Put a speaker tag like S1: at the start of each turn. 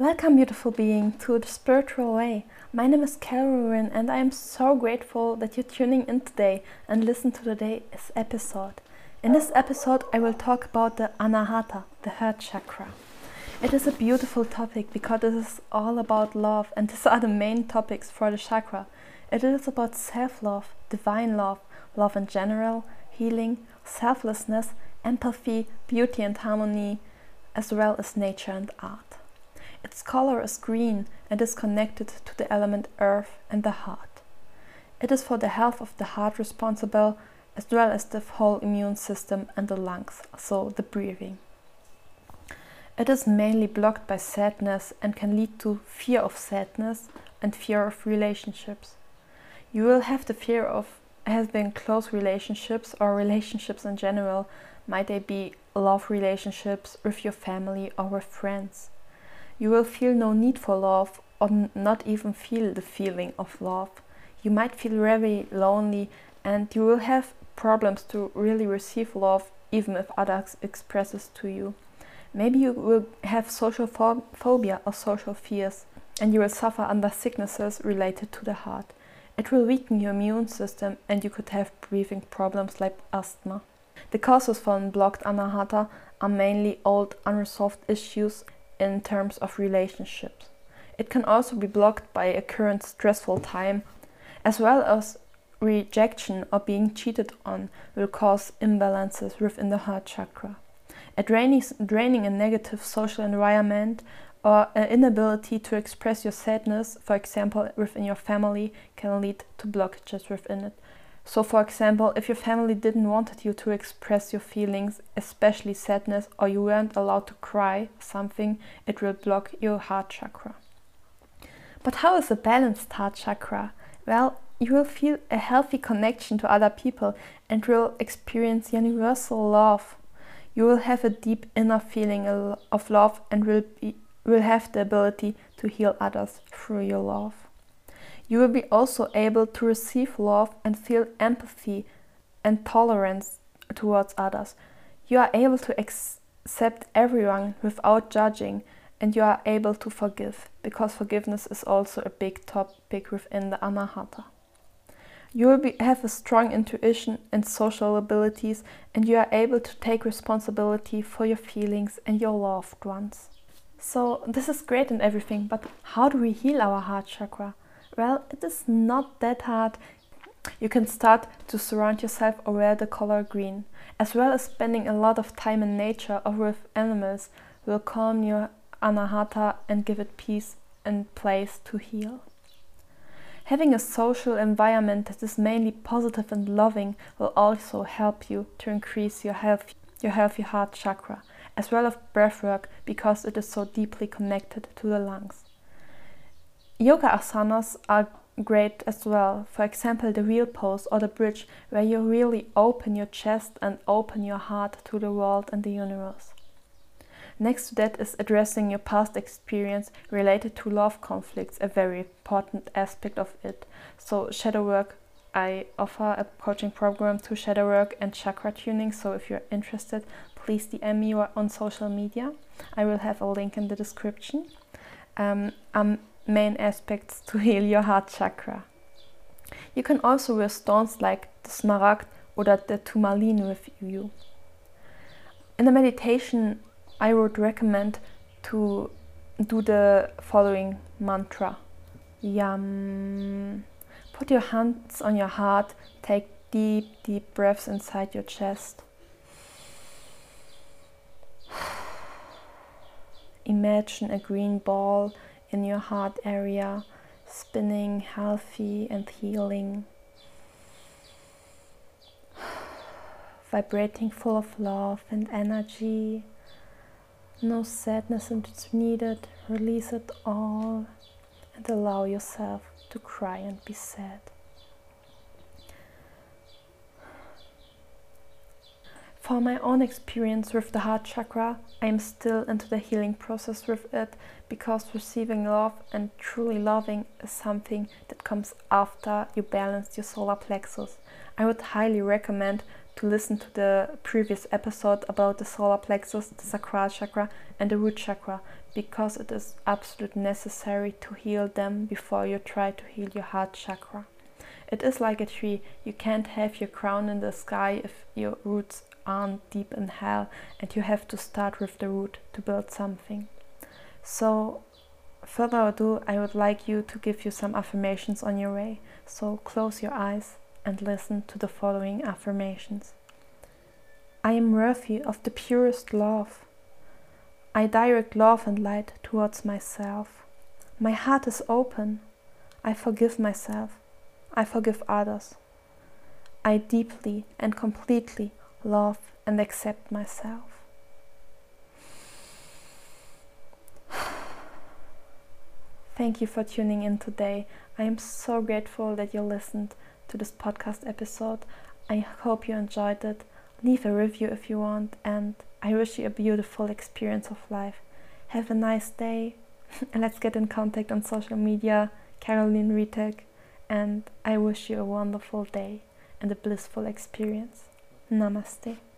S1: Welcome, beautiful being, to the spiritual way. My name is Carolyn, and I am so grateful that you're tuning in today and listen to today's episode. In this episode, I will talk about the Anahata, the heart chakra. It is a beautiful topic because it is all about love, and these are the main topics for the chakra. It is about self love, divine love, love in general, healing, selflessness, empathy, beauty, and harmony, as well as nature and art. Its color is green and is connected to the element earth and the heart. It is for the health of the heart responsible as well as the whole immune system and the lungs, so the breathing. It is mainly blocked by sadness and can lead to fear of sadness and fear of relationships. You will have the fear of having close relationships or relationships in general. Might they be love relationships with your family or with friends? You will feel no need for love or not even feel the feeling of love. You might feel very lonely and you will have problems to really receive love even if others expresses to you. Maybe you will have social phobia or social fears, and you will suffer under sicknesses related to the heart. It will weaken your immune system, and you could have breathing problems like asthma. The causes for blocked anahata are mainly old unresolved issues in terms of relationships. It can also be blocked by a current stressful time, as well as rejection or being cheated on will cause imbalances within the heart chakra. A draining, draining a negative social environment or an inability to express your sadness, for example, within your family, can lead to blockages within it. So, for example, if your family didn't want you to express your feelings, especially sadness, or you weren't allowed to cry something, it will block your heart chakra. But how is a balanced heart chakra? Well, you will feel a healthy connection to other people and will experience universal love you will have a deep inner feeling of love and will, be, will have the ability to heal others through your love. You will be also able to receive love and feel empathy and tolerance towards others. You are able to accept everyone without judging and you are able to forgive because forgiveness is also a big topic within the Anahata. You will be, have a strong intuition and social abilities, and you are able to take responsibility for your feelings and your loved ones. So, this is great and everything, but how do we heal our heart chakra? Well, it is not that hard. You can start to surround yourself or wear the color green, as well as spending a lot of time in nature or with animals will calm your anahata and give it peace and place to heal. Having a social environment that is mainly positive and loving will also help you to increase your health, your healthy heart chakra, as well as breathwork because it is so deeply connected to the lungs. Yoga asanas are great as well. For example, the wheel pose or the bridge, where you really open your chest and open your heart to the world and the universe. Next to that is addressing your past experience related to love conflicts, a very important aspect of it. So, shadow work, I offer a coaching program to shadow work and chakra tuning. So, if you're interested, please DM me on social media. I will have a link in the description. Um, um, main aspects to heal your heart chakra. You can also wear stones like the smaragd or the tourmaline with you. In the meditation, I would recommend to do the following mantra. Yam. Put your hands on your heart, take deep, deep breaths inside your chest. Imagine a green ball in your heart area, spinning healthy and healing. Vibrating full of love and energy. No sadness is needed. Release it all and allow yourself to cry and be sad. For my own experience with the heart chakra, I am still into the healing process with it because receiving love and truly loving is something that comes after you balance your solar plexus. I would highly recommend to listen to the previous episode about the solar plexus, the sacral chakra, and the root chakra because it is absolutely necessary to heal them before you try to heal your heart chakra. It is like a tree, you can't have your crown in the sky if your roots aren't deep in hell, and you have to start with the root to build something. So, further ado, I would like you to give you some affirmations on your way. So, close your eyes and listen to the following affirmations I am worthy of the purest love. I direct love and light towards myself. My heart is open. I forgive myself. I forgive others. I deeply and completely love and accept myself. Thank you for tuning in today. I am so grateful that you listened to this podcast episode. I hope you enjoyed it. Leave a review if you want, and I wish you a beautiful experience of life. Have a nice day, and let's get in contact on social media, Carolyn Witek, and I wish you a wonderful day and a blissful experience. Namaste.